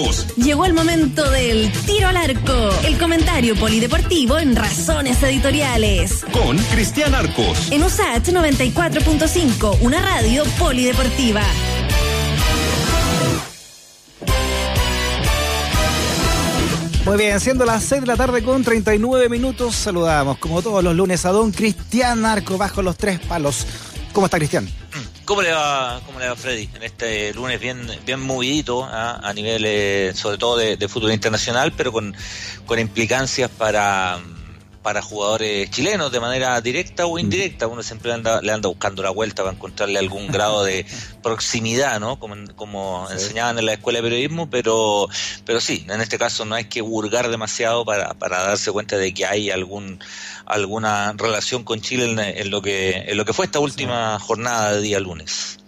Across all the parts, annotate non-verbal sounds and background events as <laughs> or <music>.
Arcos. Llegó el momento del tiro al arco, el comentario polideportivo en Razones Editoriales. Con Cristian Arcos. En USAT 94.5, una radio polideportiva. Muy bien, siendo las 6 de la tarde con 39 minutos, saludamos como todos los lunes a don Cristian Arco bajo los tres palos. ¿Cómo está Cristian? ¿Cómo le va, cómo le va Freddy en este lunes bien, bien movidito ¿ah? a nivel, eh, sobre todo de, de, fútbol internacional, pero con, con implicancias para para jugadores chilenos de manera directa o indirecta. Uno siempre anda, le anda buscando la vuelta para encontrarle algún <laughs> grado de proximidad, ¿no? Como, como enseñaban en la escuela de periodismo, pero, pero sí, en este caso no hay que hurgar demasiado para, para darse cuenta de que hay algún alguna relación con Chile en, en lo que en lo que fue esta última sí. jornada de día lunes.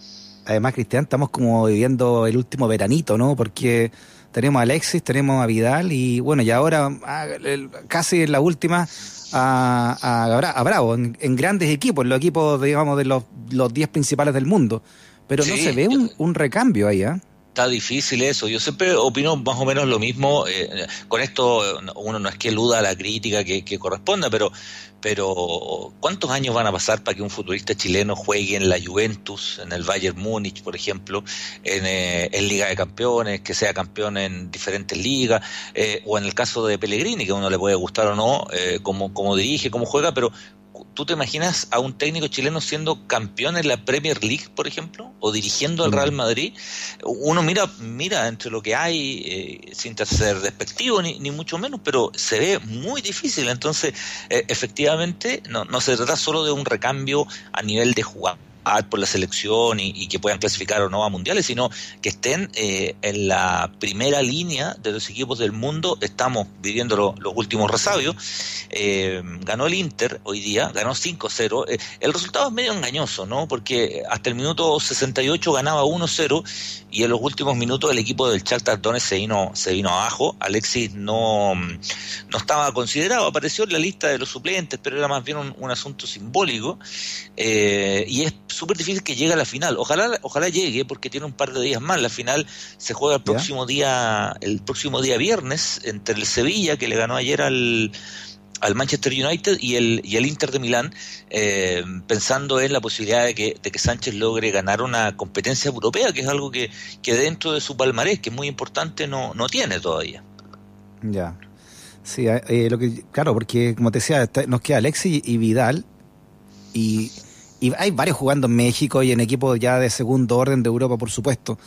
Además, Cristian, estamos como viviendo el último veranito, ¿no? Porque tenemos a Alexis, tenemos a Vidal y bueno, y ahora casi en la última a, a, a Bravo, en, en, grandes equipos, en los equipos, digamos, de los 10 principales del mundo. Pero sí, no se ve un, un recambio ahí, ¿eh? Está difícil eso. Yo siempre opino más o menos lo mismo. Eh, con esto uno no es que eluda la crítica que, que, corresponda, pero, pero ¿cuántos años van a pasar para que un futbolista chileno juegue en la Juventus, en el Bayern Múnich, por ejemplo, en, eh, en Liga de Campeones, que sea campeón en diferentes ligas, eh, o en el caso de Pellegrini, que a uno le puede gustar o no, eh, cómo, cómo dirige, cómo juega, pero ¿tú te imaginas a un técnico chileno siendo campeón en la Premier League, por ejemplo, o dirigiendo al Real Madrid? Uno mira, mira entre lo que hay, eh, sin ser despectivo ni, ni, mucho menos, pero se ve muy difícil. Entonces, eh, efectivamente, no, no se trata solo de un recambio a nivel de jugador por la selección y, que puedan clasificar o no a mundiales, sino que estén eh, en la primera línea de los equipos del mundo. Estamos viviendo lo, los últimos resabios. Eh, ganó el Inter hoy día, ganó 5-0. Eh, el resultado es medio engañoso, ¿no? Porque hasta el minuto 68 ganaba 1-0 y en los últimos minutos el equipo del Shakhtar Donetsk se vino, se vino abajo. Alexis no, no estaba considerado, apareció en la lista de los suplentes, pero era más bien un asunto simbólico. y es súper difícil que llegue a la final. Ojalá, ojalá llegue porque tiene un par de días más. La final se juega el próximo día, el próximo día viernes entre el Sevilla que le ganó ayer al al Manchester United y el, y el Inter de Milán, eh, pensando en la posibilidad de que, de que Sánchez logre ganar una competencia europea, que es algo que, que dentro de su palmarés, que es muy importante, no, no tiene todavía. Ya. Sí, eh, lo que, claro, porque como te decía, nos queda Alexis y Vidal y y hay varios jugando en México y en equipos ya de segundo orden de Europa, por supuesto.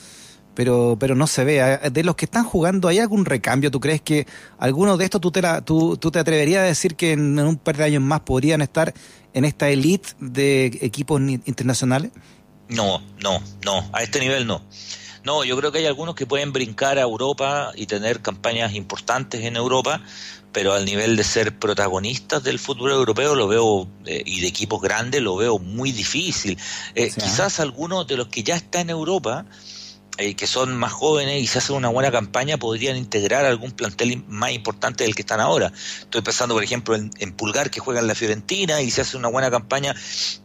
Pero, pero no se ve. De los que están jugando, ¿hay algún recambio? ¿Tú crees que algunos de estos tú te, tú, tú te atreverías a decir que en, en un par de años más podrían estar en esta elite de equipos internacionales? No, no, no. A este nivel no. No, yo creo que hay algunos que pueden brincar a Europa y tener campañas importantes en Europa, pero al nivel de ser protagonistas del fútbol europeo lo veo eh, y de equipos grandes lo veo muy difícil. Eh. Quizás algunos de los que ya están en Europa eh, que son más jóvenes y se hacen una buena campaña podrían integrar algún plantel más importante del que están ahora. Estoy pensando, por ejemplo, en, en, Pulgar, que juega en la Fiorentina y se hace una buena campaña,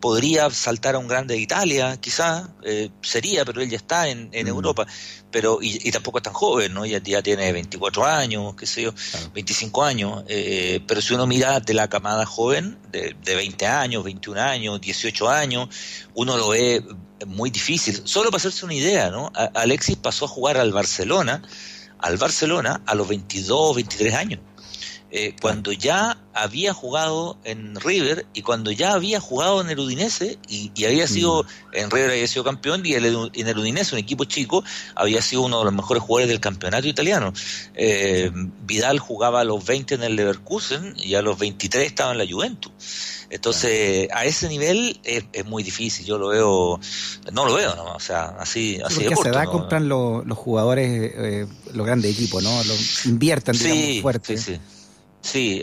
podría saltar a un grande de Italia, quizás, eh, sería, pero él ya está en, en mm. Europa. Pero, y, y, tampoco es tan joven, ¿no? Ya, ya tiene 24 años, qué sé yo, claro. 25 años. Eh, pero si uno mira de la camada joven, de, de 20 años, 21 años, 18 años, uno lo ve muy difícil. Solo para hacerse una idea, ¿no? Alexis pasó a jugar al Barcelona, al Barcelona a los 22, 23 años. Eh, cuando ya había jugado en River y cuando ya había jugado en el Udinese y, y había sido, mm. en River había sido campeón y el, en el Udinese, un equipo chico, había sido uno de los mejores jugadores del campeonato italiano. Eh, Vidal jugaba a los 20 en el Leverkusen y a los 23 estaba en la Juventus. Entonces, a ese nivel es, es, muy difícil, yo lo veo, no lo veo, ¿no? O sea, así, sí, así de corto, se da, ¿no? compran lo, los jugadores, eh, los grandes equipos, ¿no? Lo invierten, digamos, sí, fuerte. Sí, sí. Sí,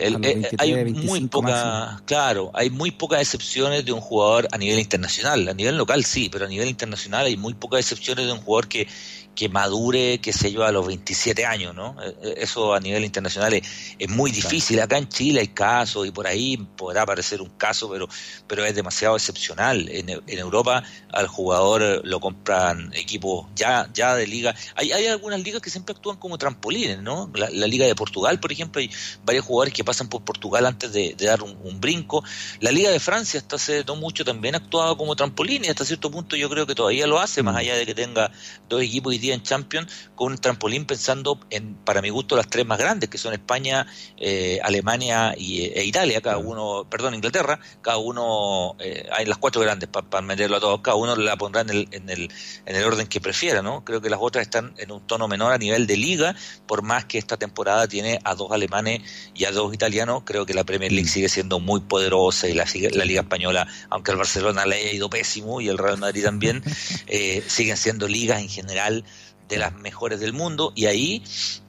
hay muy poca, claro, hay muy pocas excepciones de un jugador a nivel internacional. A nivel local sí, pero a nivel internacional hay muy pocas excepciones de un jugador que, que madure, qué sé yo, a los 27 años, ¿no? Eh, eh, eso a nivel internacional es, muy difícil. Acá en Chile hay casos y por ahí podrá aparecer un caso, pero, pero es demasiado excepcional. En, en Europa al jugador lo compran equipos ya, ya de liga. Hay, hay algunas ligas que siempre actúan como trampolines, ¿no? La, Liga de Portugal, por ejemplo, hay varios jugadores que pasan por Portugal antes de, dar un, brinco. La Liga de Francia hasta hace no mucho también ha actuado como trampolín y hasta cierto punto yo creo que todavía lo hace, más mm. allá de que tenga dos equipos y en Champions con un trampolín pensando en, para mi gusto, las tres más grandes, que son España, eh, Alemania y, e Italia, cada uno, perdón, Inglaterra, cada uno, eh, hay las cuatro grandes, para meterlo a todos, cada uno la pondrá en el, en, el, en el orden que prefiera, ¿no? Creo que las otras están en un tono menor a nivel de liga, por más que esta temporada tiene a dos alemanes y a dos italianos, creo que la Premier League mm. sigue siendo muy poderosa y la, la Liga Española, aunque el Barcelona le haya ido pésimo y el Real Madrid también, <laughs> eh, siguen siendo ligas en general de las mejores del mundo y ahí,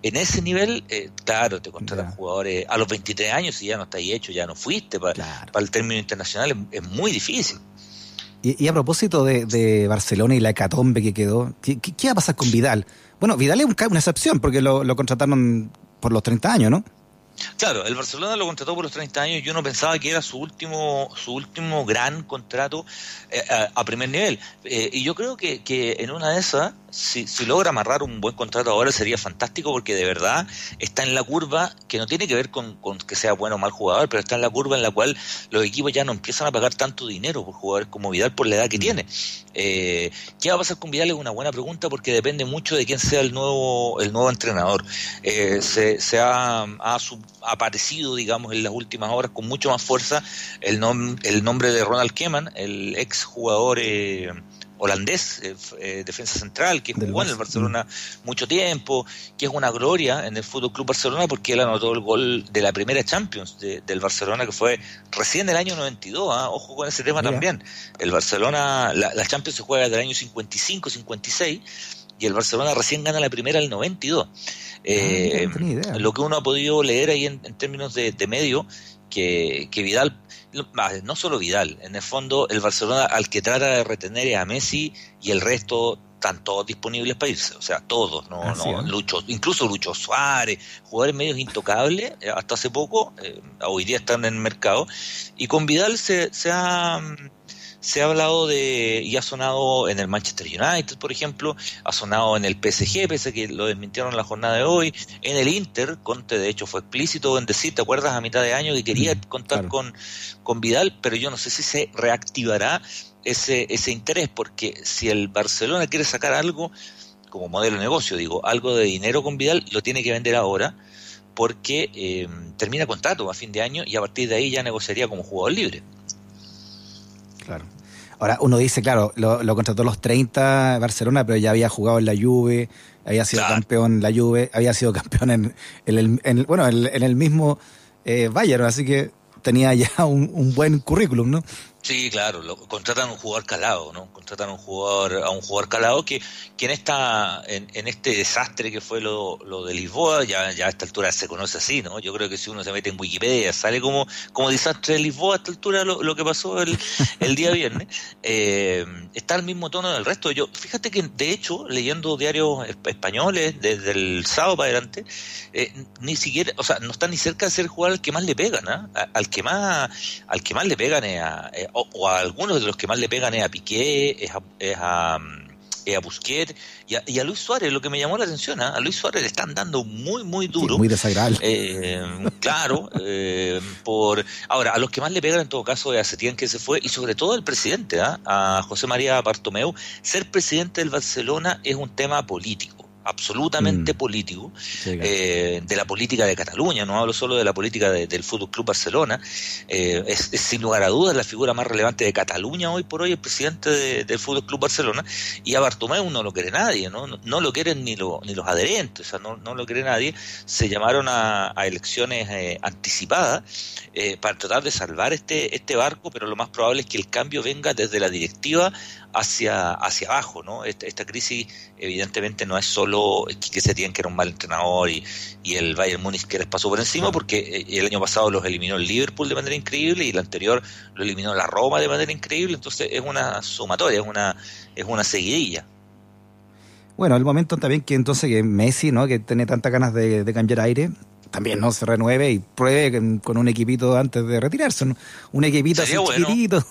en ese nivel, eh, claro, te contratan jugadores a los 23 años y ya no está ahí hecho, ya no fuiste para, el término internacional, es, muy difícil. Y, a propósito de, Barcelona y la hecatombe que quedó, ¿qué, va a pasar con Vidal? Bueno, Vidal es una excepción porque lo, lo contrataron por los 30 años, ¿no? Claro, el Barcelona lo contrató por los 30 años y yo no pensaba que era su último su último gran contrato eh, a, primer nivel. Eh, y yo creo que, que en una de esas si, si, logra amarrar un buen contrato ahora sería fantástico porque de verdad está en la curva que no tiene que ver con, que sea bueno o mal jugador, pero está en la curva en la cual los equipos ya no empiezan a pagar tanto dinero por jugadores como Vidal por la edad que mm. tiene. Eh, ¿Qué va a pasar con Vidal? Es una buena pregunta porque depende mucho de quién sea el nuevo, el nuevo entrenador. Eh, se, se ha, aparecido, digamos, en las últimas horas con mucho más fuerza el, el nombre de Ronald Keman, el ex jugador... Eh, holandés, eh, eh, defensa central, que jugó en el Barcelona mucho tiempo, que es una gloria en el Fútbol Club Barcelona porque él anotó el gol de la primera Champions del Barcelona, que fue recién del año 92. ¿ah? Ojo con ese tema también. El Barcelona, la, Champions se juega del año 55, 56 y el Barcelona recién gana la primera el 92. Ah, eh, lo que uno ha podido leer ahí en, términos de, de medio, que, que Vidal no solo Vidal, en el fondo el Barcelona al que trata de retener es a Messi y el resto están todos disponibles para irse, o sea, todos, no, no, Lucho, incluso Lucho Suárez, jugadores medios intocables, eh, hasta hace poco, eh, hoy día están en el mercado, y con Vidal se, se ha se ha hablado de, y ha sonado en el Manchester United, por ejemplo, ha sonado en el PSG, pese que lo desmintieron en la jornada de hoy, en el Inter, Conte de hecho fue explícito en decir, ¿te acuerdas a mitad de año que quería contar con, con Vidal? Pero yo no sé si se reactivará ese, ese interés, porque si el Barcelona quiere sacar algo, como modelo de negocio, digo, algo de dinero con Vidal, lo tiene que vender ahora, porque eh, termina contrato a fin de año y a partir de ahí ya negociaría como jugador libre. Claro. Ahora, uno dice, claro, lo, lo contrató a los 30 Barcelona, pero ya había jugado en la Juve, había sido campeón en la Juve, había sido campeón en, el, bueno, en, el mismo eh, Bayern, así que tenía ya un, buen currículum, ¿no? Sí, claro, lo, contratan a un jugador calado, ¿no? Contratan a un jugador, a un jugador calado que, que en esta, en, este desastre que fue lo, lo, de Lisboa, ya, ya a esta altura se conoce así, ¿no? Yo creo que si uno se mete en Wikipedia, sale como, como desastre de Lisboa a esta altura lo, lo que pasó el, <laughs> el día viernes. Eh, está al mismo tono del resto. Yo, fíjate que de hecho, leyendo diarios españoles desde el sábado para adelante, eh, ni siquiera, o sea, no está ni cerca de ser el jugador al que más le pegan, ¿ah? Al que más, al que más le pegan es a, o, a algunos de los que más le pegan es a Piqué, es a, es a, Busquets y a, Luis Suárez. Lo que me llamó la atención, ¿ah? a Luis Suárez le están dando muy, muy duro. muy desagradable. Eh, claro, eh, por ahora, a los que más le pegan en todo caso es a Setién que se fue y sobre todo el presidente, ¿ah? a José María Bartomeu. Ser presidente del Barcelona es un tema político absolutamente mm. político eh, de la política de Cataluña, no hablo solo de la política del Fútbol Club Barcelona, eh, es, sin lugar a dudas la figura más relevante de Cataluña hoy por hoy, el presidente del Fútbol Club Barcelona, y a Bartomeu no lo quiere nadie, no, no, lo quieren ni, ni los adherentes, o sea, no, no lo quiere nadie, se llamaron a, elecciones eh, anticipadas para tratar de salvar este, este barco, pero lo más probable es que el cambio venga desde la directiva hacia, hacia abajo, ¿no? Esta, esta crisis evidentemente no es solo Colo, que se tienen que era un mal entrenador y, y el Bayern Múnich que les pasó por encima porque eh, el año pasado los eliminó el Liverpool de manera increíble y el anterior lo eliminó la Roma de manera increíble, entonces es una sumatoria, es una, es una seguidilla. Bueno, el momento también que entonces que Messi, ¿no? Que tiene tantas ganas de, de cambiar aire, también no se renueve y pruebe con un equipito antes de retirarse, un equipito así chiquitito.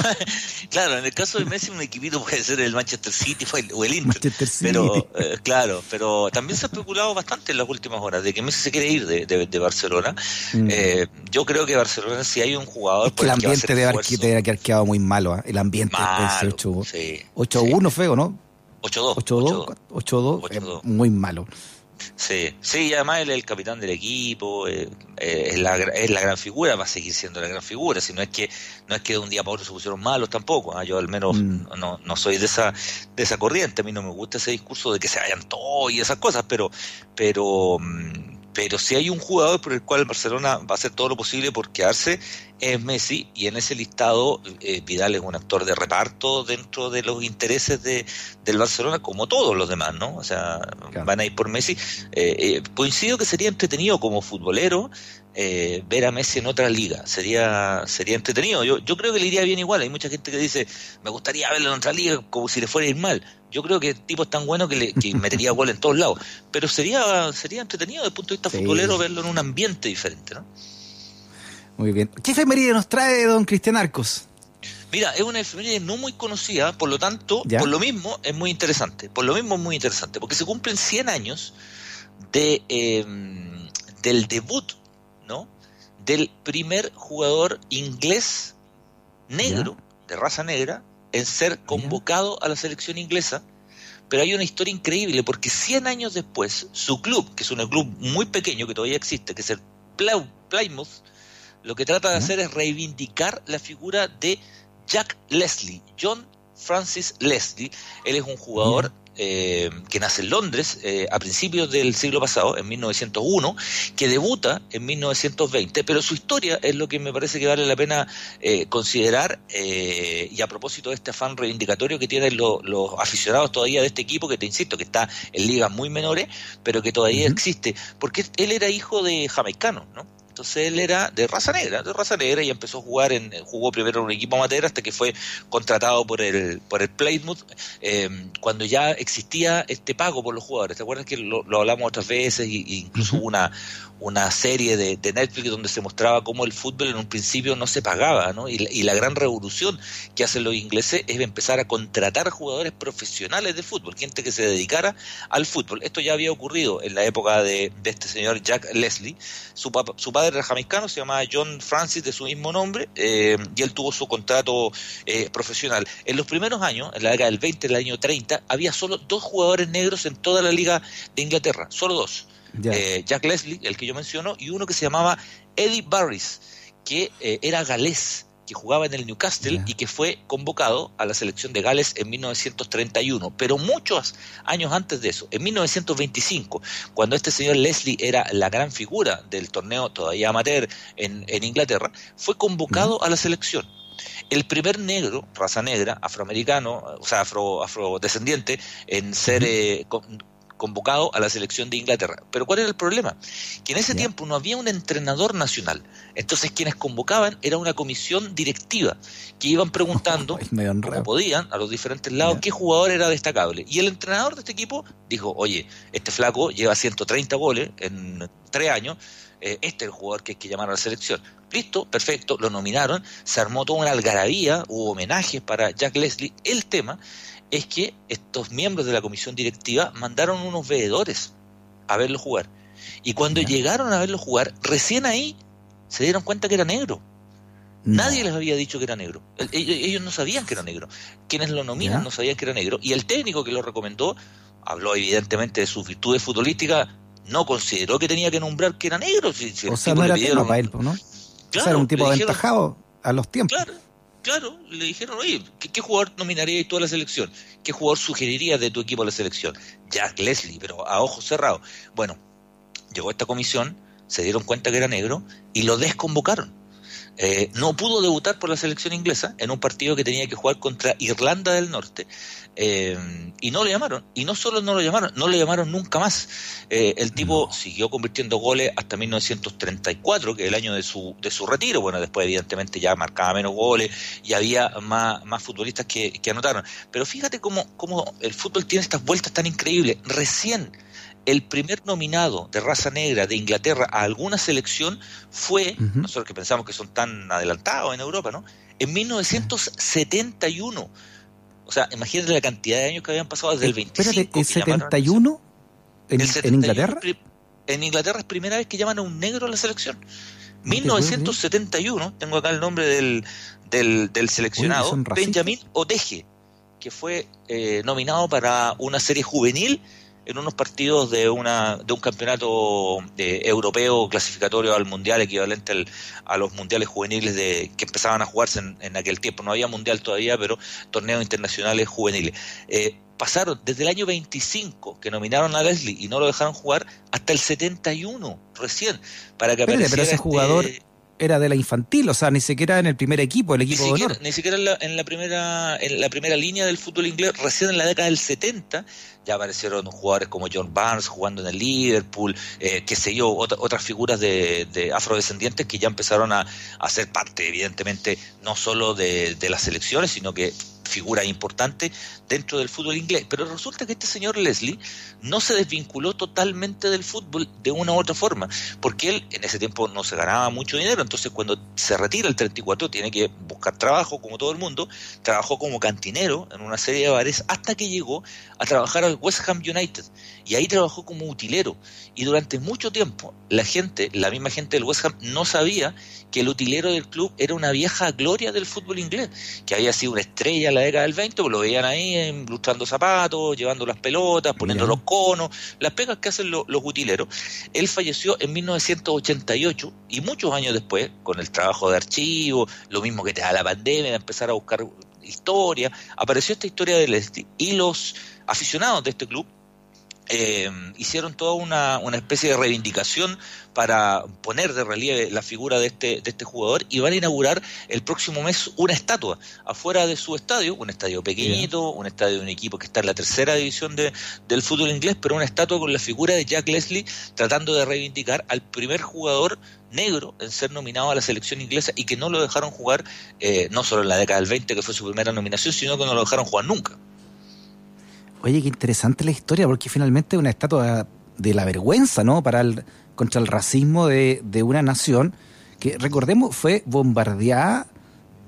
<laughs> claro, en el caso de Messi un equipito puede ser el Manchester City o el Inter, pero eh, claro, pero también se ha especulado bastante en las últimas horas de que Messi se quiere ir de, de, Barcelona. Mm. Eh, yo creo que Barcelona si hay un jugador el ambiente de Arquitera que ha quedado muy malo, ¿eh? el ambiente malo, 8-1 feo, ¿no? 8-2. 8-2, muy malo. Sí, sí, y además él es el capitán del equipo, eh, eh, es, la, es la gran figura, va a seguir siendo la gran figura, si no es que no es que de un día para otro se pusieron malos tampoco, ¿ah? yo al menos mm. no, no soy de esa de esa corriente, a mí no me gusta ese discurso de que se vayan todos y esas cosas, pero pero mm, pero si hay un jugador por el cual Barcelona va a hacer todo lo posible por quedarse, es Messi, y en ese listado eh, Vidal es un actor de reparto dentro de los intereses de, del Barcelona, como todos los demás, ¿no? O sea, van a ir por Messi. Eh, eh, coincido que sería entretenido como futbolero eh, ver a Messi en otra liga. Sería sería entretenido. Yo, yo creo que le iría bien igual. Hay mucha gente que dice, me gustaría verlo en otra liga como si le fuera a ir mal. Yo creo que el tipo es tan bueno que, le, que <laughs> metería gol en todos lados. Pero sería sería entretenido desde el punto de vista futbolero verlo en un ambiente diferente, ¿no? Muy bien. ¿Qué efeméride nos trae don Cristian Arcos? Mira, es una efeméride no muy conocida, por lo tanto, por lo mismo es muy interesante. Por lo mismo es muy interesante, porque se cumplen 100 años de, em, del debut ¿no? Del primer jugador inglés negro, de raza negra, en ser convocado a la selección inglesa. Pero hay una historia increíble porque 100 años después, su club, que es un club muy pequeño que todavía existe, que es el Plymouth, lo que trata de hacer es reivindicar la figura de Jack Leslie, John Francis Leslie. Él es un jugador eh, que nace en Londres eh, a principios del siglo pasado, en 1901, que debuta en 1920, pero su historia es lo que me parece que vale la pena eh, considerar y a propósito de este afán reivindicatorio que tienen los aficionados todavía de este equipo, que te insisto, que está en ligas muy menores, pero que todavía existe, porque él era hijo de jamaicanos, ¿no? Entonces él era de raza negra, de raza negra y empezó a jugar en, jugó primero en un equipo amateur hasta que fue contratado por el, por el Plymouth eh, cuando ya existía este pago por los jugadores. ¿Te acuerdas que lo, hablamos otras veces y, incluso hubo una, una serie de, Netflix donde se mostraba cómo el fútbol en un principio no se pagaba, ¿no? Y, y, la gran revolución que hacen los ingleses es empezar a contratar jugadores profesionales de fútbol, gente que se dedicara al fútbol. Esto ya había ocurrido en la época de, de este señor Jack Leslie. Su, su padre era jamaicano, se llamaba John Francis, de su mismo nombre, eh, y él tuvo su contrato eh, profesional. En los primeros años, en la década del 20, el año 30, había solo dos jugadores negros en toda la liga de Inglaterra, solo dos eh, Jack Leslie, el que yo menciono, y uno que se llamaba Eddie Barris, que eh, era galés que jugaba en el Newcastle y que fue convocado a la selección de Gales en 1931. Pero muchos años antes de eso, en 1925, cuando este señor Leslie era la gran figura del torneo todavía amateur en, en Inglaterra, fue convocado a la selección. El primer negro, raza negra, afroamericano, o sea, afro, afrodescendiente, en ser convocado a la selección de Inglaterra. Pero ¿cuál era el problema? Que en ese tiempo no había un entrenador nacional. Entonces quienes convocaban era una comisión directiva que iban preguntando, <laughs> como podían, a los diferentes lados, qué jugador era destacable. Y el entrenador de este equipo dijo, oye, este flaco lleva 130 goles en tres años, eh, este es el jugador que hay que llamar a la selección. Listo, perfecto, lo nominaron, se armó toda una algarabía, hubo homenajes para Jack Leslie. El tema es que estos miembros de la comisión directiva mandaron unos veedores a verlo jugar. Y cuando llegaron a verlo jugar, recién ahí se dieron cuenta que era negro. Nadie les había dicho que era negro. Ellos no sabían que era negro. Quienes lo nominan no sabían que era negro. Y el técnico que lo recomendó habló evidentemente de sus virtudes futbolísticas, no consideró que tenía que nombrar que era negro. o sea, no era para él, ¿no? Claro, era un tipo aventajado a los tiempos. Claro, claro, le dijeron, oye, ¿qué, jugador nominarías tú a la selección? ¿Qué jugador sugerirías de tu equipo a la selección? Jack Leslie, pero a ojos cerrados. Bueno, llegó esta comisión, se dieron cuenta que era negro y lo desconvocaron. Eh, no pudo debutar por la selección inglesa en un partido que tenía que jugar contra Irlanda del Norte. Eh, y no lo llamaron. Y no solo no lo llamaron, no lo llamaron nunca más. Eh, el tipo siguió convirtiendo goles hasta 1934, que es el año de su, de su retiro. Bueno, después evidentemente ya marcaba menos goles y había más, más futbolistas que, que anotaron. Pero fíjate cómo, cómo el fútbol tiene estas vueltas tan increíbles. Recién el primer nominado de raza negra de Inglaterra a alguna selección fue, nosotros que pensamos que son tan adelantados en Europa, ¿no? En 1971. O sea, imagínate la cantidad de años que habían pasado desde el 25. Espérate, ¿el 71 en, en Inglaterra? En Inglaterra es primera vez que llaman a un negro a la selección. 1971, tengo acá el nombre del, del, seleccionado, Benjamin Oteje, que fue eh, nominado para una serie juvenil en unos partidos de una de un campeonato de, europeo clasificatorio al mundial equivalente a los mundiales juveniles de que empezaban a jugarse en, aquel tiempo. No había mundial todavía pero torneos internacionales juveniles. Eh, pasaron desde el año 25 que nominaron a Leslie y no lo dejaron jugar hasta el 71 recién para que apareciera pero ese este jugador era de la infantil, o sea, ni siquiera en el primer equipo, el equipo ni de siquiera, honor. Ni siquiera en la, en la, primera en la primera línea del fútbol inglés, recién en la década del 70, ya aparecieron jugadores como John Barnes jugando en el Liverpool, eh, qué sé yo, otras figuras de, de, afrodescendientes que ya empezaron a, a, ser parte, evidentemente, no solo de, de las selecciones, sino que figura importante dentro del fútbol inglés. Pero resulta que este señor Leslie no se desvinculó totalmente del fútbol de una u otra forma, porque él en ese tiempo no se ganaba mucho dinero, entonces cuando se retira el 34 tiene que buscar trabajo como todo el mundo, trabajó como cantinero en una serie de bares hasta que llegó a trabajar al West Ham United. Y ahí trabajó como utilero. Y durante mucho tiempo la gente, la misma gente del West Ham no sabía que el utilero del club era una vieja gloria del fútbol inglés, que había sido una estrella la década del 20, pues lo veían ahí lustrando zapatos, llevando las pelotas, poniendo los conos, las pegas que hacen los utileros. Él falleció en 1988 y muchos años después, con el trabajo de archivo, lo mismo que te da la pandemia, de empezar a buscar historia, apareció esta historia de Leslie y los aficionados de este club eh, hicieron toda una, una, especie de reivindicación para poner de relieve la figura de este, de este jugador y van a inaugurar el próximo mes una estatua afuera de su estadio, un estadio pequeñito, un estadio de un equipo que está en la tercera división de, del fútbol inglés, pero una estatua con la figura de Jack Leslie tratando de reivindicar al primer jugador negro en ser nominado a la selección inglesa y que no lo dejaron jugar eh, no solo en la década del 20 que fue su primera nominación, sino que no lo dejaron jugar nunca. Oye, qué interesante la historia, porque finalmente es una estatua de la vergüenza, ¿no? Para el, contra el racismo de, una nación que, recordemos, fue bombardeada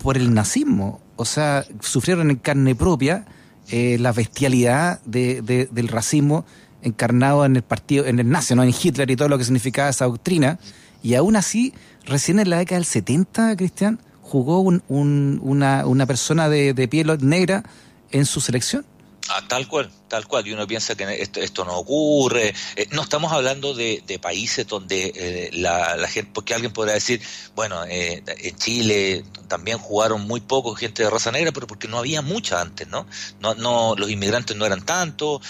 por el nazismo. O sea, sufrieron en carne propia eh, la bestialidad de, de, del racismo encarnado en el partido, en el nazi, ¿no? en Hitler y todo lo que significaba esa doctrina. Y aún así, recién en la década del 70, Cristian, jugó un, un, una, persona de piel negra en su selección. Ah, tal cual, tal cual. Y uno piensa que esto, esto no ocurre. Eh, no estamos hablando de, de países donde eh, la, gente, porque alguien podrá decir, bueno, eh, en Chile también jugaron muy poco gente de raza negra, pero porque no había mucha antes, ¿no? No, no los inmigrantes no eran tantos.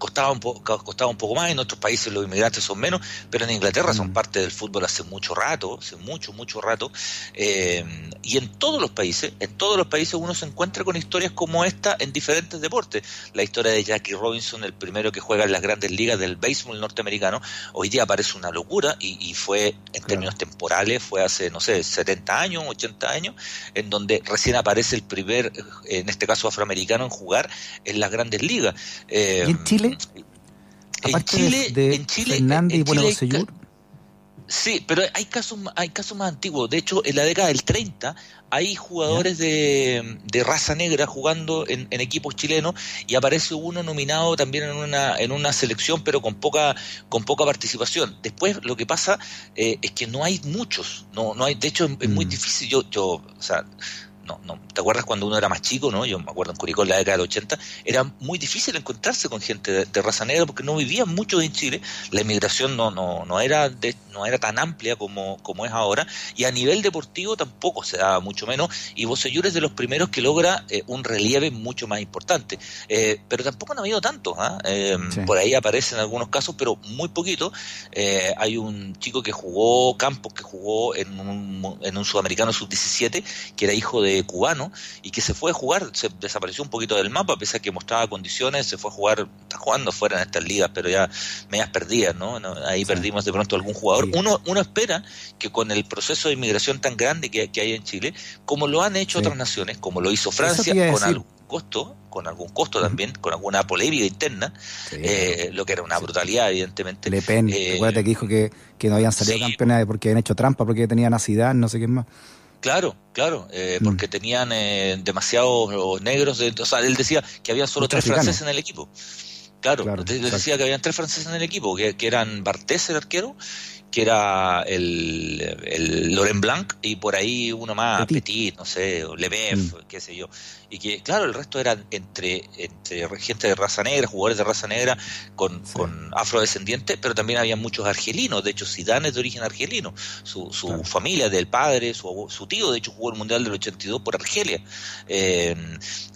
Eh, costaba un, poco, costaba un poco más, en otros países los inmigrantes son menos, pero en Inglaterra son parte del fútbol hace mucho rato, hace mucho, mucho rato, eh, y en todos los países, en todos los países uno se encuentra con historias como esta en diferentes deportes. La historia de Jackie Robinson, el primero que juega en las grandes ligas del béisbol norteamericano, hoy día parece una locura y, y fue, en claro. términos temporales, fue hace, no sé, 70 años, 80 años, en donde recién aparece el primer, en este caso afroamericano, en jugar en las grandes ligas. Eh, ¿Y en Chile? En Chile, de en Chile, Fernández en y Chile Sí, pero hay casos, hay casos más antiguos. De hecho, en la década del 30 hay jugadores de, de, raza negra jugando en, en, equipos chilenos y aparece uno nominado también en una, en una selección, pero con poca, con poca participación. Después lo que pasa eh, es que no hay muchos. No, no hay, de hecho, es, es muy difícil. Yo, yo, o sea, no, no, ¿te acuerdas cuando uno era más chico, no? Yo me acuerdo en Curicó en la década del 80, era muy difícil encontrarse con gente de, raza negra porque no vivían muchos en Chile, la inmigración no, no, no era de, no era tan amplia como, como es ahora, y a nivel deportivo tampoco se daba mucho menos, y Bosellur es de los primeros que logra eh, un relieve mucho más importante. Eh, pero tampoco han habido tantos, eh, por ahí aparecen algunos casos, pero muy poquito. hay un chico que jugó, Campos, que jugó en un, en un sudamericano sub-17, que era hijo de cubano, y que se fue a jugar, se desapareció un poquito del mapa, pese a que mostraba condiciones, se fue a jugar, está jugando fuera en estas ligas, pero ya medias perdidas, ¿no? Ahí perdimos de pronto algún jugador. Uno, uno espera que con el proceso de inmigración tan grande que, hay en Chile, como lo han hecho otras naciones, como lo hizo Francia, con algún costo, con algún costo también, con alguna polémica interna, eh, lo que era una brutalidad, evidentemente. Le Pen, eh, que dijo que, no habían salido campeones porque habían hecho trampa, porque tenían acidad, no sé qué más. Claro, claro, eh, mm. porque tenían demasiados negros. o sea, él decía que había solo tres franceses en el equipo. Claro, decía que habían tres franceses en el equipo, que, que eran Bartés, el arquero, que era el, el Laurent Blanc y por ahí uno más Petit, no sé, Lebev, mm. qué sé yo. Y que, claro, el resto eran entre, entre gente de raza negra, jugadores de raza negra con, con afrodescendientes, pero también había muchos argelinos. De hecho, Zidane es de origen argelino. Su, su familia, del padre, su, su tío, de hecho, jugó el Mundial del 82 por Argelia. Eh,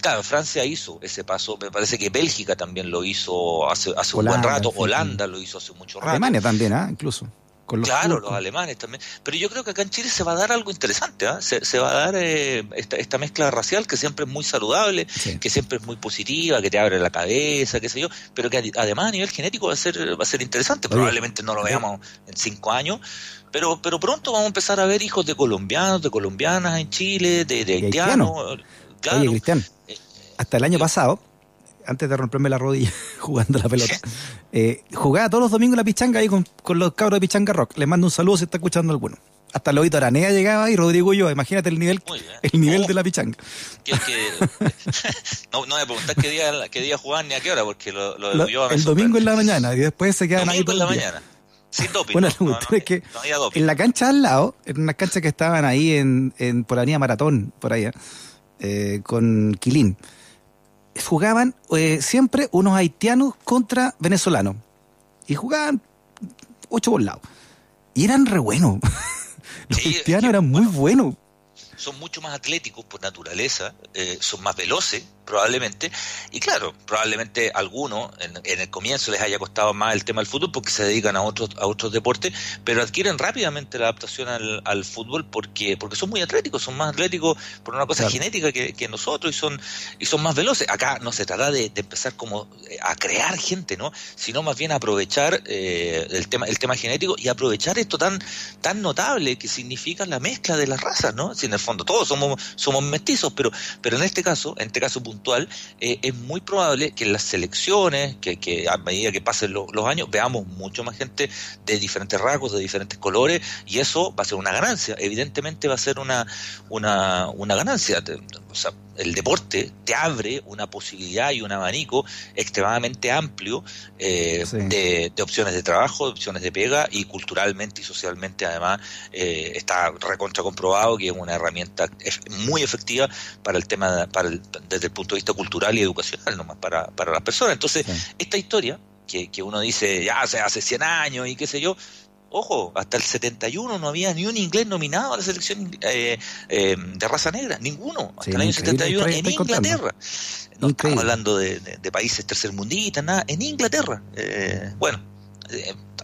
claro, Francia hizo ese paso. Me parece que Bélgica también lo hizo hace, hace un buen rato. Holanda lo hizo hace mucho rato. Alemania también, ¿ah? Incluso claro, los alemanes también. Pero yo creo que acá en Chile se va a dar algo interesante. ¿ah? Se, va a dar eh, esta, mezcla racial que siempre es muy saludable, que siempre es muy positiva, que te abre la cabeza, qué sé yo, pero que además a nivel genético va a ser, va a ser interesante. Probablemente no lo veamos en cinco años, pero, pero pronto vamos a empezar a ver hijos de colombianos, de colombianas en Chile, de, haitianos. Claro. Cristian, eh, hasta el año pasado antes de romperme la rodilla <laughs> jugando la pelota, eh, jugaba todos los domingos la pichanga ahí con, los cabros de Pichanga Rock. Les mando un saludo si está escuchando alguno. Hasta Lobito Aranea llegaba y Rodrigo y yo, imagínate el nivel, el nivel oh. de la pichanga. <laughs> no, no me preguntas qué día, qué día jugaban ni a qué hora, porque lo, lo, yo El domingo en la mañana y después se quedan ahí todo en la mañana. Sin doping. Bueno, la es que en la cancha al lado, en unas canchas que estaban ahí en, en por la Maratón, por allá, eh, con Quilín jugaban eh, siempre unos haitianos contra venezolanos. Y jugaban ocho por lado. Y eran re buenos. <laughs> Los haitianos eran muy buenos. Son mucho más atléticos por naturaleza, eh, son más veloces, probablemente. Y claro, probablemente algunos en, el comienzo les haya costado más el tema del fútbol porque se dedican a otros a otros deportes, pero adquieren rápidamente la adaptación al, fútbol porque porque son muy atléticos, son más atléticos por una cosa genética que, nosotros y son y son más veloces. Acá no se trata de, empezar como eh, a crear gente, ¿no? Sino más bien aprovechar eh, el tema el tema genético y aprovechar esto tan tan notable que significa la mezcla de las razas, ¿no? Si en el fondo todos somos somos mestizos, pero pero en este caso, en este caso puntual, eh, es muy probable que en las selecciones, que, a medida que pasen los años, veamos mucho más gente de diferentes rasgos, de diferentes colores, y eso va a ser una ganancia. Evidentemente va a ser una, una, una ganancia. O sea, el deporte te abre una posibilidad y un abanico extremadamente amplio eh, de, opciones de trabajo, de opciones de pega y culturalmente y socialmente además eh, está recontra comprobado que es una herramienta muy efectiva para el tema para desde el punto de vista cultural y educacional nomás para, para las personas. Entonces, esta historia que, que uno dice ya hace, hace 100 años y qué sé yo, Ojo, hasta el 71 no había ni un inglés nominado a la selección eh, eh, de raza negra, ninguno. Hasta el año 71 en Inglaterra. No estamos hablando de, países tercermundistas, nada, en Inglaterra. Eh, bueno,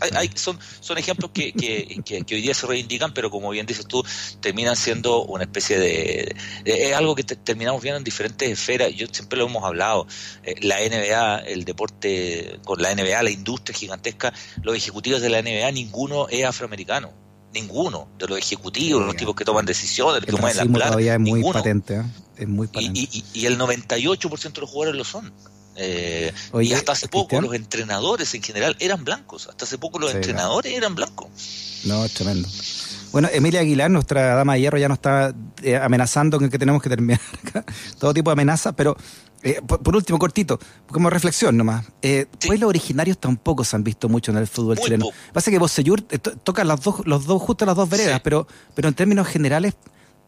hay, son, son ejemplos que, que, hoy día se reivindican, pero como bien dices tú, terminan siendo una especie de... es algo que terminamos viendo en diferentes esferas, yo siempre lo hemos hablado, eh, la NBA, el deporte con la NBA, la industria gigantesca, los ejecutivos de la NBA, ninguno es afroamericano ninguno de los ejecutivos, los tipos que toman decisiones, que mueven la plata. todavía es muy patente, ¿eh? es muy patente. Y, y, y, el 98% de los jugadores lo son. Eh, y hasta hace poco los entrenadores en general eran blancos. Hasta hace poco los entrenadores eran blancos. No, es tremendo. Bueno, Emilia Aguilar, nuestra dama de hierro, ya nos está eh, amenazando con que tenemos que terminar <laughs> acá. Todo tipo de amenazas, pero eh, por, último, cortito, como reflexión nomás. Eh, Pues los originarios tampoco se han visto mucho en el fútbol chileno. Pasa que Bosellur toca los dos, los dos, justo las dos veredas, pero, pero en términos generales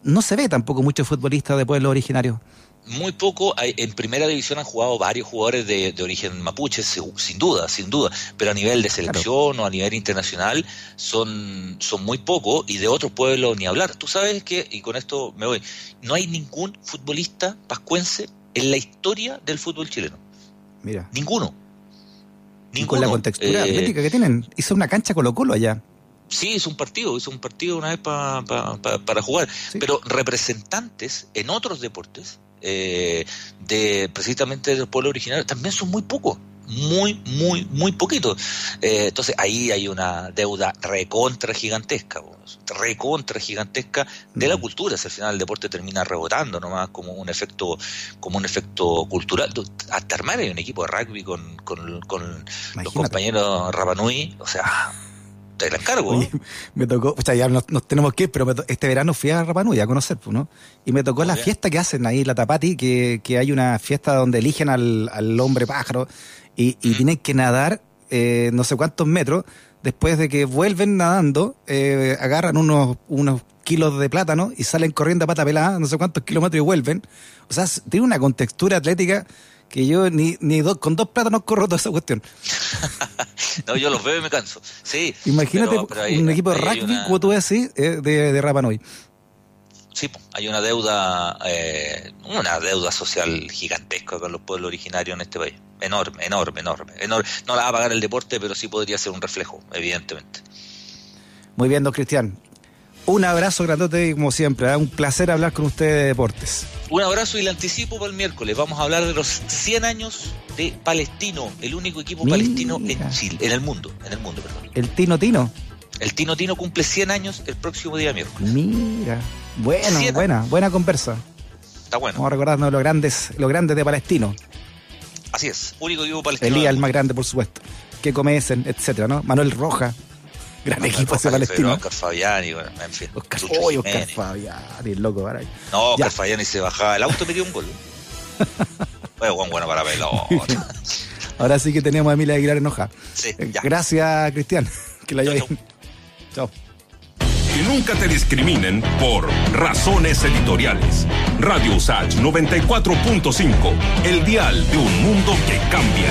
no se ve tampoco muchos futbolistas de pueblos originarios. Muy poco, en primera división han jugado varios jugadores de, origen mapuche, sin duda, sin duda, pero a nivel de selección o a nivel internacional son, son muy pocos y de otros pueblos ni hablar. Tú sabes que, y con esto me voy, no hay ningún futbolista pascuense en la historia del fútbol chileno. Mira. Ninguno. Ninguno. con la contextura eh, que tienen. Hizo una cancha Colo Colo allá. Sí, es un partido, es un partido una vez para jugar. Pero representantes en otros deportes, eh, de precisamente del pueblo original, también son muy pocos. Muy, muy, muy poquitos. Eh, entonces ahí hay una deuda recontra gigantesca, recontra gigantesca de la cultura. Si al final el deporte termina rebotando nomás como un efecto, como un efecto cultural. Hasta armar hay un equipo de rugby con, con, con los compañeros Rapanui, o sea, te encargo. me tocó, o sea, ya nos, tenemos que ir, pero este verano fui a Rapanui a conocer, pues, ¿no? Y me tocó la fiesta que hacen ahí, la Tapati, que, que hay una fiesta donde eligen al, al hombre pájaro y, y tienen que nadar eh, no sé cuántos metros. Después de que vuelven nadando, eh, agarran unos, unos kilos de plátano y salen corriendo a pata pelada, no sé cuántos kilómetros y vuelven. O sea, tiene una contextura atlética que yo ni, ni con dos plátanos corro toda esa cuestión. <laughs> no, yo los veo y me canso. Sí. Imagínate un equipo de rugby, como tú decís, eh, de, de Rapanui. Sí, hay una deuda, eh, una deuda social gigantesca con los pueblos originarios en este país. Enorme, enorme, enorme, enorme. No la va a pagar el deporte, pero sí podría ser un reflejo, evidentemente. Muy bien, don Cristian. Un abrazo grandote, como siempre. ¿eh? Un placer hablar con usted de deportes. Un abrazo y le anticipo para el miércoles. Vamos a hablar de los 100 años de Palestino, el único equipo palestino en Chile, en el mundo, en el mundo, perdón. El Tino Tino. El Tino Tino cumple 100 años el próximo día miércoles. Mira, bueno, buena, buena conversa. Está bueno. Vamos a recordarnos los grandes, los grandes de Palestino. Así es, único equipo palestino. Elías, el más grande, por supuesto. Que comecen, etcétera, ¿no? Manuel Roja. Gran equipo ese palestino. Oscar Fabiani, bueno, en fin. Oscar, oh, Oscar Fabiani, el loco, ahí. No, Oscar Fabiani se bajaba el auto y metió un gol. <laughs> bueno, bueno para pelota. <laughs> Ahora sí que tenemos a Emilia Aguilar enoja. Sí, ya. Gracias, Cristian. <laughs> Que la bien. Chao. Que nunca te discriminen por razones editoriales. Radio Usage 94.5, el dial de un mundo que cambia.